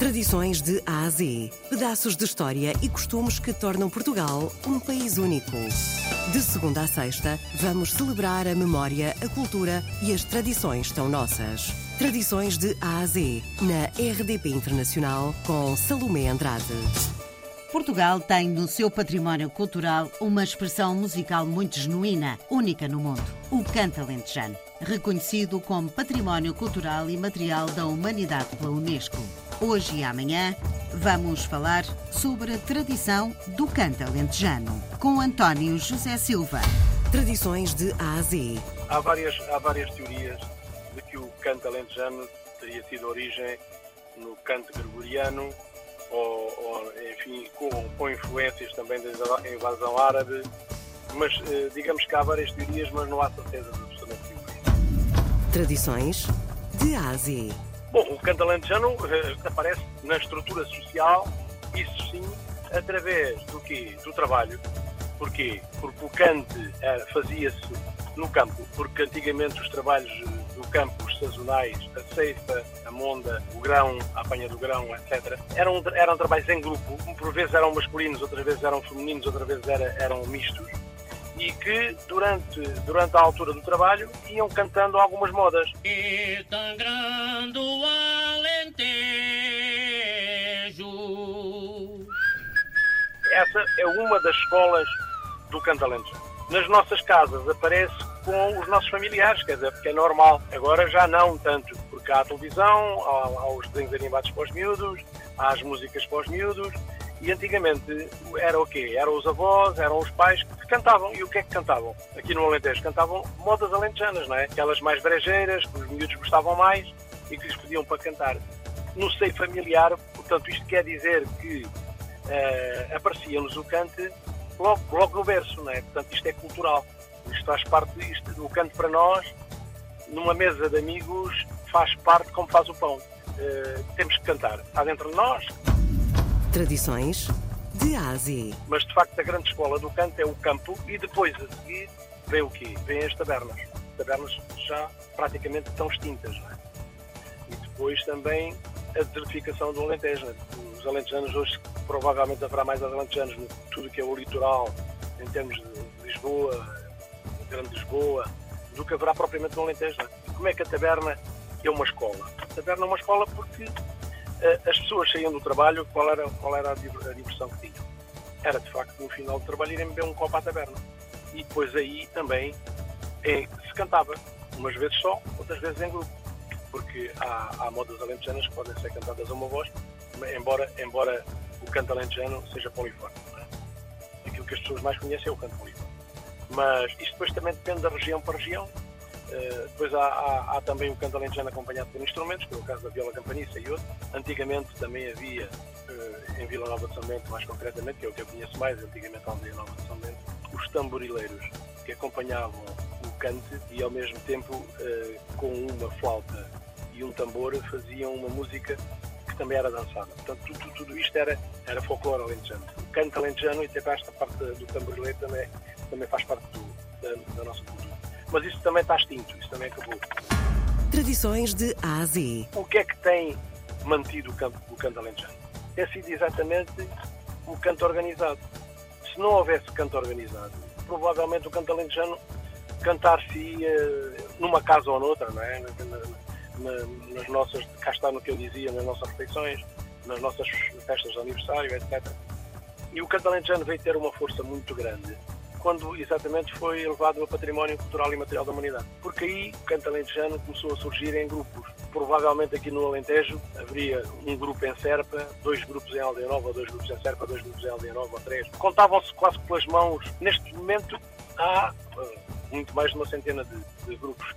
Tradições de A a Z. Pedaços de história e costumes que tornam Portugal um país único. De segunda a sexta, vamos celebrar a memória, a cultura e as tradições tão nossas. Tradições de A a Z, na RDP Internacional, com Salomé Andrade. Portugal tem no seu património cultural uma expressão musical muito genuína, única no mundo: o canto alentejano, reconhecido como Património Cultural e Material da Humanidade pela Unesco. Hoje e amanhã vamos falar sobre a tradição do canto alentejano, com António José Silva. Tradições de A a Z. Há várias, há várias teorias de que o canto alentejano teria tido origem no canto gregoriano ou, ou enfim, com, com, influências também da invasão árabe, mas eh, digamos que há várias teorias, mas não há certeza de absolutamente. Tradições de A a Z. Bom, o canto alentejano eh, aparece na estrutura social, isso sim, através do quê? Do trabalho. Porquê? Porque o cante eh, fazia-se no campo, porque antigamente os trabalhos eh, do campo, os sazonais, a ceifa, a monda, o grão, a apanha do grão, etc., eram, eram trabalhos em grupo, por vezes eram masculinos, outras vezes eram femininos, outras vezes era, eram mistos, e que durante, durante a altura do trabalho iam cantando algumas modas. E tão grande o Alentejo. Essa é uma das escolas do canto alentejano. Nas nossas casas aparece com os nossos familiares, quer dizer, porque é normal. Agora já não tanto, porque há a televisão, há, há os desenhos animados para os miúdos, há as músicas para os miúdos, e antigamente era o quê? Eram os avós, eram os pais que cantavam. E o que é que cantavam? Aqui no Alentejo cantavam modas alentejanas, não é? Aquelas mais brejeiras, que os miúdos gostavam mais e que lhes pediam para cantar. No seio familiar, portanto, isto quer dizer que uh, aparecia-nos o cante logo, logo no berço, não é? Portanto, isto é cultural. Isto faz parte, isto, o canto para nós, numa mesa de amigos, faz parte como faz o pão. Uh, temos que cantar. Está dentro de nós, Tradições de A a Z. Mas de facto a grande escola do canto é o campo e depois a seguir vem o quê? Vêm as tabernas. As tabernas já praticamente estão extintas. É? E depois também a desertificação do Alentejo. Né? Os alentejanos hoje provavelmente haverá mais alentejanos no tudo que é o litoral, em termos de Lisboa, de Grande Lisboa, do que haverá propriamente no Alentejo. Né? Como é que a taberna é uma escola? A taberna é uma escola porque as pessoas saíam do trabalho, qual era, qual era a diversão que tinham? Era de facto no final do trabalho irem beber um copo à taberna. E depois aí também é, se cantava, umas vezes só, outras vezes em grupo. Porque há, há modas alentejanas que podem ser cantadas a uma voz, embora, embora o canto alentejano seja poliforme. É? Aquilo que as pessoas mais conhecem é o canto poliforme. Mas isto depois também depende da região para região. Uh, depois há, há, há, também o canto alentejano acompanhado por instrumentos, que é o caso da viola campaniça e outro. Antigamente também havia, uh, em Vila Nova de São Bento, mais concretamente, que é o que eu conheço mais, antigamente a Aldeia Nova de São Bento, os tamborileiros, que acompanhavam o cante e ao mesmo tempo uh, com uma flauta e um tambor faziam uma música que também era dançada. Portanto, tudo, tudo isto era, era folclore alentejano. O canto alentejano e até esta parte do tamborileiro também, também faz parte do, da, da nossa cultura mas isso também está extinto, isso também acabou. Tradições de A a Z. O que é que tem mantido o canto, o canto alentejano? É sido exatamente o canto organizado. Se não houvesse canto organizado, provavelmente o canto alentejano cantar-se-ia numa casa ou noutra, não é? Na, na, nas nossas, cá está no que eu dizia, nas nossas refeições, nas nossas festas de aniversário, etc. E o canto alentejano veio ter uma força muito grande quando exatamente foi elevado a património cultural e material da humanidade. Porque aí o canto alentejano começou a surgir em grupos. Provavelmente aqui no Alentejo haveria um grupo em Serpa, dois grupos em Aldeia Nova, dois grupos em Serpa, dois grupos em Aldeia Nova, três. Contavam-se quase pelas mãos. Neste momento há uh, muito mais de uma centena de, de grupos.